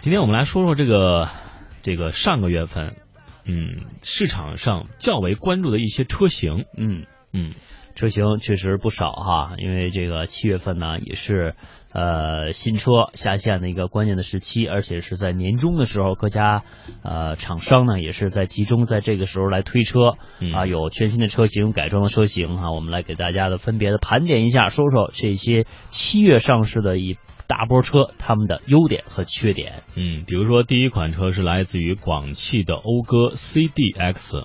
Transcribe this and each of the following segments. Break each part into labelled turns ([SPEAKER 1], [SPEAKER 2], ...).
[SPEAKER 1] 今天我们来说说这个这个上个月份，嗯，市场上较为关注的一些车型，
[SPEAKER 2] 嗯。
[SPEAKER 1] 嗯，
[SPEAKER 2] 车型确实不少哈，因为这个七月份呢也是呃新车下线的一个关键的时期，而且是在年终的时候，各家呃厂商呢也是在集中在这个时候来推车
[SPEAKER 1] 嗯
[SPEAKER 2] 啊，有全新的车型、改装的车型哈，我们来给大家的分别的盘点一下，说说这些七月上市的一大波车它们的优点和缺点。
[SPEAKER 1] 嗯，比如说第一款车是来自于广汽的讴歌 CDX。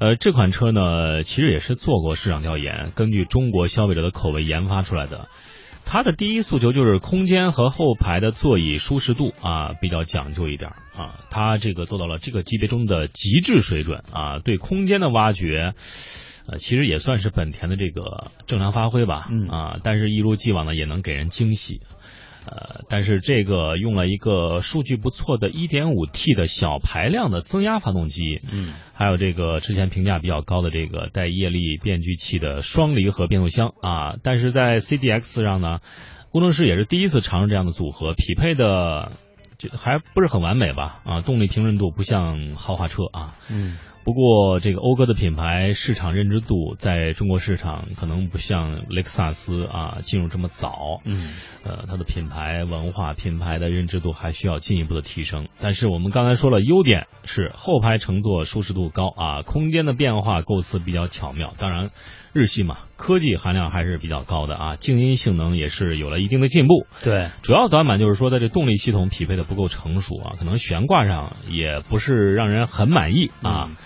[SPEAKER 1] 呃，这款车呢，其实也是做过市场调研，根据中国消费者的口味研发出来的。它的第一诉求就是空间和后排的座椅舒适度啊，比较讲究一点啊。它这个做到了这个级别中的极致水准啊，对空间的挖掘，呃，其实也算是本田的这个正常发挥吧。
[SPEAKER 2] 嗯
[SPEAKER 1] 啊，但是一如既往的也能给人惊喜。呃，但是这个用了一个数据不错的 1.5T 的小排量的增压发动机，
[SPEAKER 2] 嗯
[SPEAKER 1] 还有这个之前评价比较高的这个带液力变矩器的双离合变速箱啊，但是在 CDX 上呢，工程师也是第一次尝试这样的组合，匹配的就还不是很完美吧啊，动力平顺度不像豪华车啊，
[SPEAKER 2] 嗯
[SPEAKER 1] 不过，这个讴歌的品牌市场认知度在中国市场可能不像雷克萨斯啊进入这么早，
[SPEAKER 2] 嗯
[SPEAKER 1] 呃，它的品牌文化、品牌的认知度还需要进一步的提升。但是我们刚才说了，优点是后排乘坐舒适度高啊，空间的变化构思比较巧妙。当然，日系嘛，科技含量还是比较高的啊，静音性能也是有了一定的进步。
[SPEAKER 2] 对，
[SPEAKER 1] 主要短板就是说，在这动力系统匹配的不够成熟啊，可能悬挂上也不是让人很满意啊。
[SPEAKER 2] 嗯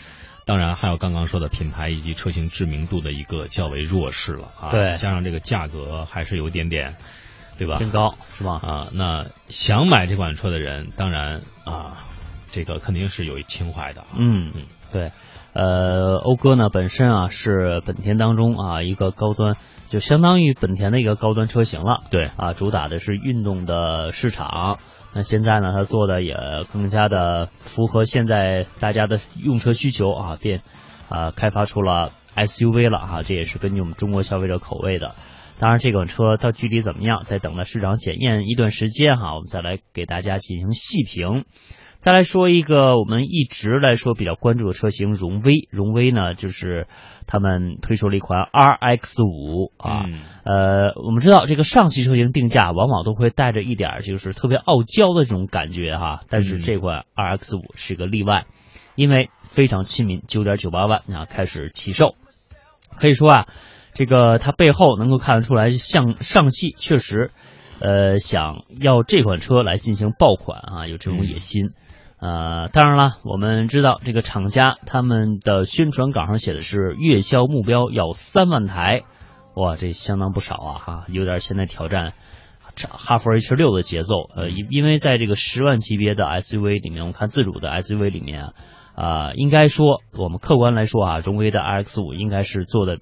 [SPEAKER 1] 当然，还有刚刚说的品牌以及车型知名度的一个较为弱势了啊。
[SPEAKER 2] 对
[SPEAKER 1] 加上这个价格还是有一点点，对吧？
[SPEAKER 2] 偏高是吧？
[SPEAKER 1] 啊。那想买这款车的人，当然啊，这个肯定是有情怀的啊。
[SPEAKER 2] 嗯
[SPEAKER 1] 嗯，
[SPEAKER 2] 对，呃，讴歌呢本身啊是本田当中啊一个高端，就相当于本田的一个高端车型了
[SPEAKER 1] 对，
[SPEAKER 2] 啊，主打的是运动的市场。那现在呢，它做的也更加的符合现在大家的用车需求啊，变啊开发出了 SUV 了哈，这也是根据我们中国消费者口味的。当然，这款车它具体怎么样，在等到市场检验一段时间哈，我们再来给大家进行细评。再来说一个我们一直来说比较关注的车型荣威，荣威呢就是他们推出了一款 RX 五啊，
[SPEAKER 1] 嗯。
[SPEAKER 2] 呃，我们知道这个上汽车型定价往往都会带着一点儿就是特别傲娇的这种感觉哈，但是
[SPEAKER 1] 嗯。
[SPEAKER 2] 这款 RX 五是个例外，因为非常亲民，九点九八万啊开始起售，可以说啊，这个它背后能够看得出来，像上汽确实，呃，想要这款车来进行爆款啊，有这种野心。呃，当然了，我们知道这个厂家他们的宣传稿上写的是月销目标要三万台，哇，这相当不少啊哈，有点现在挑战哈弗 H 六的节奏。呃，因因为在这个十万级别的 SUV 里面，我们看自主的 SUV 里面啊，啊、应该说我们客观来说啊，荣威的 RX 五应该是做的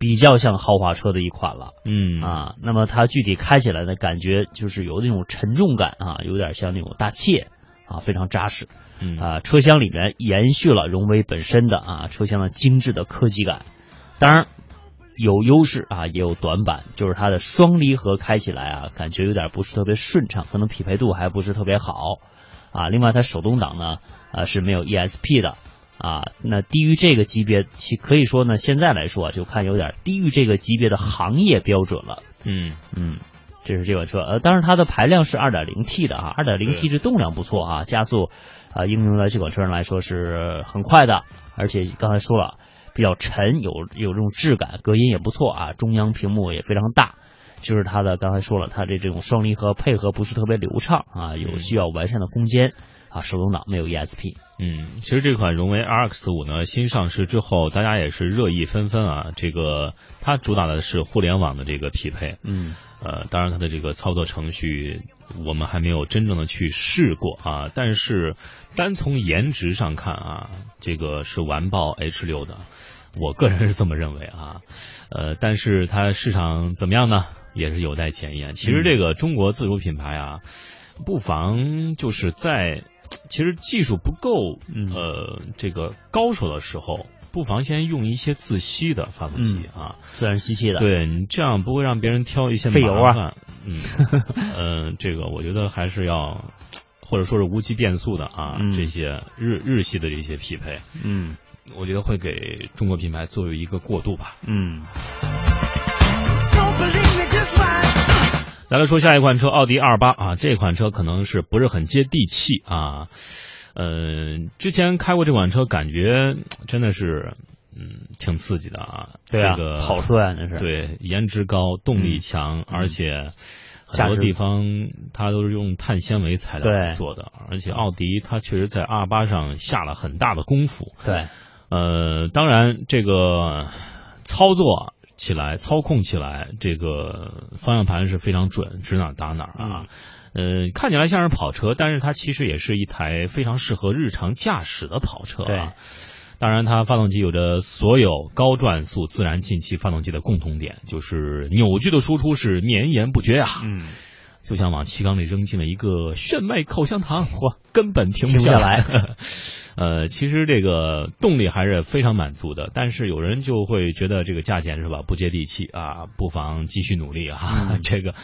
[SPEAKER 2] 比较像豪华车的一款了。
[SPEAKER 1] 嗯
[SPEAKER 2] 啊，那么它具体开起来的感觉就是有那种沉重感啊，有点像那种大切啊，非常扎实
[SPEAKER 1] 嗯
[SPEAKER 2] 啊。车厢里面延续了荣威本身的啊车厢的精致的科技感，当然有优势啊，也有短板，就是它的双离合开起来啊，感觉有点不是特别顺畅，可能匹配度还不是特别好啊。另外，它手动挡呢啊是没有 ESP 的。啊，那低于这个级别，其可以说呢，现在来说啊就看有点低于这个级别的行业标准了。
[SPEAKER 1] 嗯
[SPEAKER 2] 嗯，这是这款车，呃，当然它的排量是 2.0T 的啊，2.0T 这动量不错啊，加速啊、应用在这款车上来说是很快的，而且刚才说了比较沉，有有这种质感，隔音也不错啊，中央屏幕也非常大。就是它的刚才说了，它的这种双离合配合不是特别流畅啊，有需要完善的空间啊。手动挡没有 ESP，
[SPEAKER 1] 嗯，其实这款荣威 RX 五呢，新上市之后，大家也是热议纷纷啊。这个它主打的是互联网的这个匹配，
[SPEAKER 2] 嗯
[SPEAKER 1] 呃，当然它的这个操作程序我们还没有真正的去试过啊，但是单从颜值上看啊，这个是完爆 H 六的，我个人是这么认为啊，呃，但是它市场怎么样呢，也是有待检验。其实这个中国自主品牌啊，不妨就是在其实技术不够
[SPEAKER 2] 嗯。
[SPEAKER 1] 呃这个高手的时候。不妨先用一些自吸的发动机啊，
[SPEAKER 2] 自然吸气的，
[SPEAKER 1] 对你这样不会让别人挑一些
[SPEAKER 2] 费油啊。
[SPEAKER 1] 麻烦。嗯，呃，这个我觉得还是要或者说是无级变速的啊，
[SPEAKER 2] 嗯。
[SPEAKER 1] 这些日日系的这些匹配，
[SPEAKER 2] 嗯。
[SPEAKER 1] 我觉得会给中国品牌作为一个过渡吧。
[SPEAKER 2] 嗯，
[SPEAKER 1] 再来说下一款车，奥迪 R 八啊，这款车可能是不是很接地气啊？呃，之前开过这款车，感觉真的是嗯挺刺激的啊。
[SPEAKER 2] 对啊，
[SPEAKER 1] 这个
[SPEAKER 2] 跑车呀那是。
[SPEAKER 1] 对，颜值高，动力强，而且很多地方它都是用碳纤维材料
[SPEAKER 2] 对
[SPEAKER 1] 做的，而且奥迪它确实在 R 八上下了很大的功夫。
[SPEAKER 2] 对，
[SPEAKER 1] 呃，当然这个操作起来、操控起来，这个方向盘是非常准，指哪打哪儿啊。呃，看起来像是跑车，但是它其实也是一台非常适合日常驾驶的跑车啊。当然，它发动机有着所有高转速自然进气发动机的共同点，就是扭矩的输出是绵延不绝啊，
[SPEAKER 2] 嗯，
[SPEAKER 1] 就像往气缸里扔进了一个炫迈口香糖，嚯，根本停
[SPEAKER 2] 停不下
[SPEAKER 1] 来。呃，其实这个动力还是非常满足的，但是有人就会觉得这个价钱是吧不接地气啊，不妨继续努力啊。
[SPEAKER 2] 嗯
[SPEAKER 1] 这个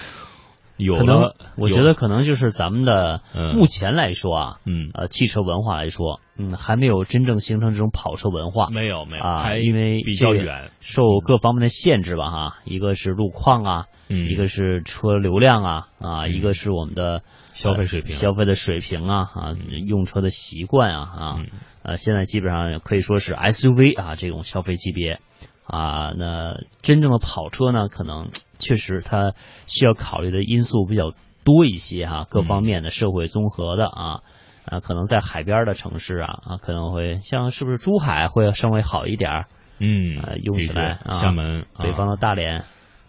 [SPEAKER 1] 有
[SPEAKER 2] 可能
[SPEAKER 1] 了，
[SPEAKER 2] 我觉得可能就是咱们的
[SPEAKER 1] 嗯
[SPEAKER 2] 目前来说啊，
[SPEAKER 1] 嗯
[SPEAKER 2] 呃，汽车文化来说，嗯，还没有真正形成这种跑车文化。
[SPEAKER 1] 没有没有，
[SPEAKER 2] 啊
[SPEAKER 1] 还
[SPEAKER 2] 因为
[SPEAKER 1] 比较远，
[SPEAKER 2] 受各方面的限制吧，哈，一个是路况啊，
[SPEAKER 1] 嗯，
[SPEAKER 2] 一个是车流量啊，啊，
[SPEAKER 1] 嗯。
[SPEAKER 2] 一个是我们的
[SPEAKER 1] 消费水平。
[SPEAKER 2] 呃消费的水平啊，啊，用车的习惯啊，啊
[SPEAKER 1] 嗯，
[SPEAKER 2] 呃，现在基本上可以说是 SUV 啊这种消费级别啊，那真正的跑车呢，可能确实它需要考虑的因素比较多一些哈、各方面的社会综合的啊。啊，可能在海边的城市啊，啊，可能会像是不是珠海会稍微好一点儿，
[SPEAKER 1] 嗯
[SPEAKER 2] 呃，用起来啊
[SPEAKER 1] 厦门、
[SPEAKER 2] 北方
[SPEAKER 1] 啊
[SPEAKER 2] 的大连，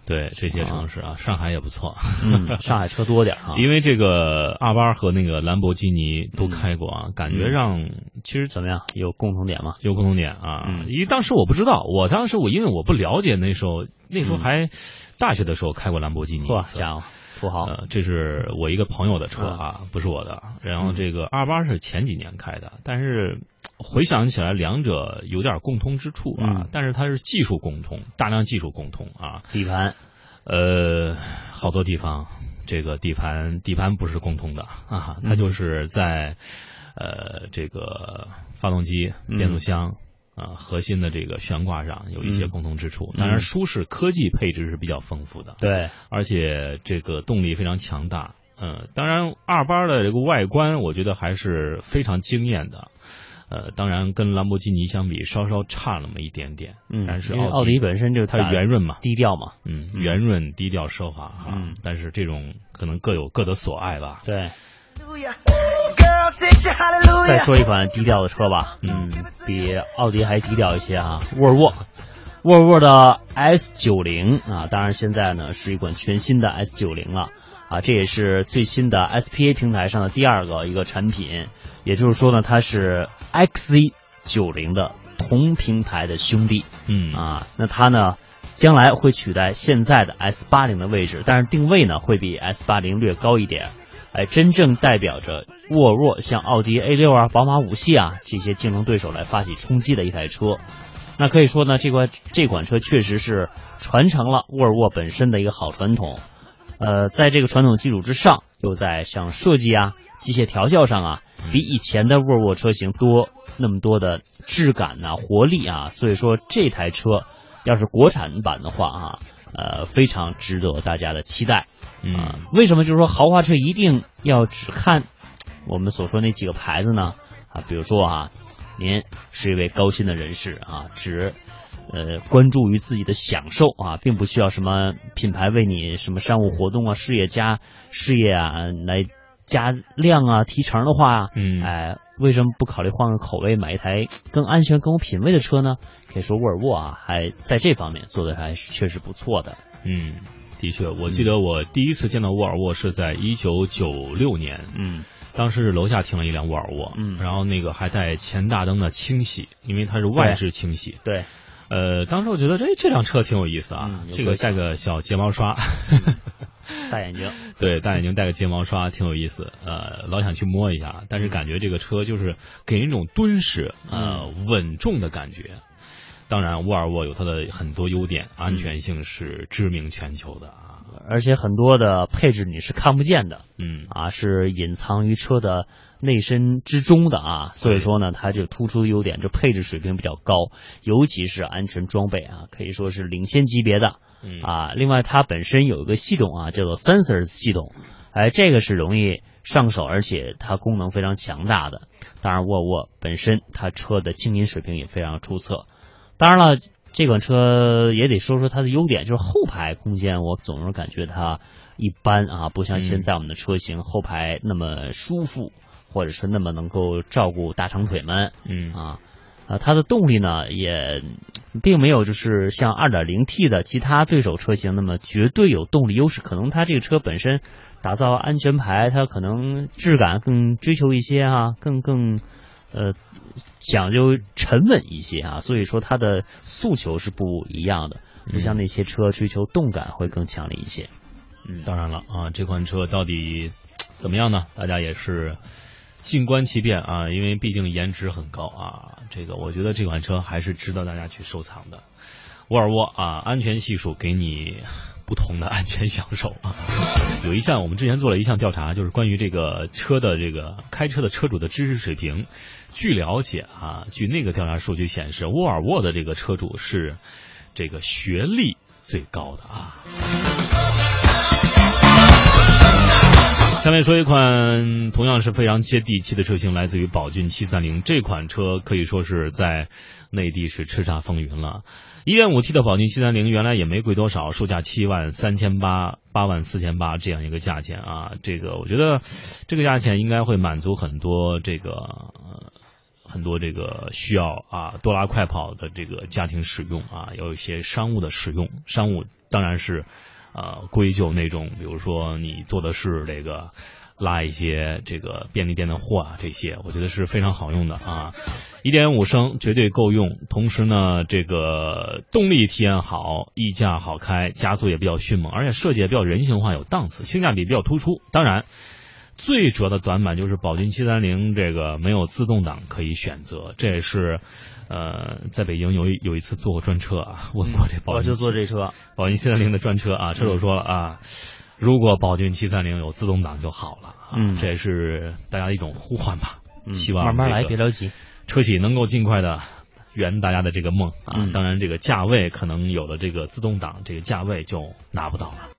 [SPEAKER 1] 对这些城市啊，上海也不错。
[SPEAKER 2] 嗯，上海车多点啊，
[SPEAKER 1] 因为这个阿巴和那个兰博基尼都开过啊，感觉让其实
[SPEAKER 2] 怎么样？有共同点吗？
[SPEAKER 1] 有共同点啊。
[SPEAKER 2] 嗯
[SPEAKER 1] 因为当时我不知道，我当时我因为我不了解那时候，那时候
[SPEAKER 2] 嗯
[SPEAKER 1] 还大学的时候开过兰博基尼一
[SPEAKER 2] 嚯，
[SPEAKER 1] 次。
[SPEAKER 2] 家伙，土豪，
[SPEAKER 1] 呃，这是我一个朋友的车
[SPEAKER 2] 嗯
[SPEAKER 1] 啊，不是我的。然后这个二八是前几年开的，但是回想起来，两者有点共通之处啊。
[SPEAKER 2] 嗯
[SPEAKER 1] 但是它是技术共通，大量技术共通啊。
[SPEAKER 2] 底盘，
[SPEAKER 1] 呃，好多地方这个底盘底盘不是共通的啊，它
[SPEAKER 2] 嗯
[SPEAKER 1] 就是在呃这个发动机、
[SPEAKER 2] 嗯
[SPEAKER 1] 变速箱啊、核心的这个悬挂上有一些
[SPEAKER 2] 嗯
[SPEAKER 1] 共同之处。
[SPEAKER 2] 嗯
[SPEAKER 1] 当然，舒适科技配置是比较丰富的，
[SPEAKER 2] 对，
[SPEAKER 1] 而且这个动力非常强大。嗯，当然二八的这个外观，我觉得还是非常惊艳的。呃，当然跟兰博基尼相比，稍稍差那么一点点。
[SPEAKER 2] 嗯，
[SPEAKER 1] 但是
[SPEAKER 2] 因为
[SPEAKER 1] 奥
[SPEAKER 2] 奥迪本身就是
[SPEAKER 1] 它圆润嘛，
[SPEAKER 2] 低调嘛，
[SPEAKER 1] 嗯，
[SPEAKER 2] 嗯
[SPEAKER 1] 圆润、低调、奢华哈。
[SPEAKER 2] 嗯
[SPEAKER 1] 但是这种可能各有各的所爱吧。
[SPEAKER 2] 对。再说一款低调的车吧，嗯，比奥迪还低调一些啊，沃尔沃，沃尔沃的 S 九零啊，当然现在呢是一款全新的 S 九零了啊，这也是最新的 SPA 平台上的第二个一个产品，也就是说呢，它是 XC 九零的同平台的兄弟。
[SPEAKER 1] 嗯。
[SPEAKER 2] 啊，那它呢将来会取代现在的 S 八零的位置，但是定位呢会比 S 八零略高一点。哎，真正代表着沃尔沃向奥迪 A 六啊、宝马五系啊这些竞争对手来发起冲击的一台车。那可以说呢，这款这款车确实是传承了沃尔沃本身的一个好传统。呃，在这个传统基础之上，又在像设计啊、机械调校上啊，比以前的沃尔沃车型多那么多的质感呐、活力啊。所以说这台车要是国产版的话啊，呃，非常值得大家的期待。啊
[SPEAKER 1] 嗯，
[SPEAKER 2] 为什么就是说豪华车一定要只看我们所说那几个牌子呢？啊，比如说啊，您是一位高薪的人士啊，只呃关注于自己的享受啊，并不需要什么品牌为你什么商务活动啊、事业加事业啊来加量啊、提成的话，
[SPEAKER 1] 嗯
[SPEAKER 2] 哎，为什么不考虑换个口味，买一台更安全、更有品位的车呢？可以说沃尔沃啊，还在这方面做的还是确实不错的。
[SPEAKER 1] 嗯，的确，我记得我第一次见到沃尔沃是在一九九六年，
[SPEAKER 2] 嗯
[SPEAKER 1] 当时是楼下停了一辆沃尔沃，
[SPEAKER 2] 嗯
[SPEAKER 1] 然后那个还带前大灯的清洗，因为它是外置清洗。
[SPEAKER 2] 对，
[SPEAKER 1] 呃，当时我觉得这这辆车挺有意思啊，
[SPEAKER 2] 嗯
[SPEAKER 1] 这个带个小睫毛刷，
[SPEAKER 2] 大眼睛。
[SPEAKER 1] 对，大眼睛带个睫毛刷挺有意思，呃，老想去摸一下，但是感觉这个车就是给人一种敦实、呃稳重的感觉。当然，沃尔沃有它的很多优点，安全性是知名全球的啊。
[SPEAKER 2] 而且很多的配置你是看不见的
[SPEAKER 1] 嗯
[SPEAKER 2] 啊，是隐藏于车的内身之中的啊，所以说呢，它这个突出的优点，这配置水平比较高，尤其是安全装备啊，可以说是领先级别的
[SPEAKER 1] 嗯
[SPEAKER 2] 啊。另外，它本身有一个系统啊，叫做 Sensors 系统，哎，这个是容易上手，而且它功能非常强大的。当然，沃尔沃本身它车的静音水平也非常出色。当然了，这款车也得说说它的优点，就是后排空间，我总是感觉它一般啊，不像现在我们的车型、后排那么舒服，或者是那么能够照顾大长腿们
[SPEAKER 1] 嗯
[SPEAKER 2] 啊。啊，它的动力呢也并没有就是像 2.0T 的其他对手车型那么绝对有动力优势，可能它这个车本身打造安全牌，它可能质感更追求一些啊，更更呃讲究沉稳一些啊，所以说它的诉求是不一样的，不像那些车追求动感会更强烈一些。嗯，
[SPEAKER 1] 当然了啊，这款车到底怎么样呢？大家也是静观其变啊，因为毕竟颜值很高啊。这个我觉得这款车还是值得大家去收藏的。沃尔沃啊，安全系数给你不同的安全享受啊。有一项我们之前做了一项调查，就是关于这个车的这个开车的车主的知识水平。据了解啊，据那个调查数据显示，沃尔沃的这个车主是这个学历最高的啊。下面说一款同样是非常接地气的车型，来自于宝骏七三零。这款车可以说是在内地是叱咤风云了。一点五 T 的宝骏七三零原来也没贵多少，售价七万三千八、八万四千八这样一个价钱啊。这个我觉得这个价钱应该会满足很多这个。很多这个需要啊多拉快跑的这个家庭使用啊，有一些商务的使用，商务当然是呃归咎那种，比如说你做的是这个拉一些这个便利店的货啊，这些我觉得是非常好用的啊，一点五升绝对够用，同时呢这个动力体验好，溢价好开，加速也比较迅猛，而且设计也比较人性化，有档次，性价比比较突出，当然。最主要的短板就是宝骏七三零这个没有自动挡可以选择，这也是，呃，在北京有一有一次坐过专车啊，问过这宝
[SPEAKER 2] 就坐这车，
[SPEAKER 1] 宝骏七三零的专车啊，车主说了啊，如果宝骏七三零有自动挡就好了啊，
[SPEAKER 2] 嗯
[SPEAKER 1] 这也是大家的一种呼唤吧，
[SPEAKER 2] 嗯
[SPEAKER 1] 希望
[SPEAKER 2] 慢慢来，别着急。
[SPEAKER 1] 车企能够尽快的圆大家的这个梦啊，
[SPEAKER 2] 嗯
[SPEAKER 1] 当然这个价位可能有了这个自动挡，这个价位就拿不到了。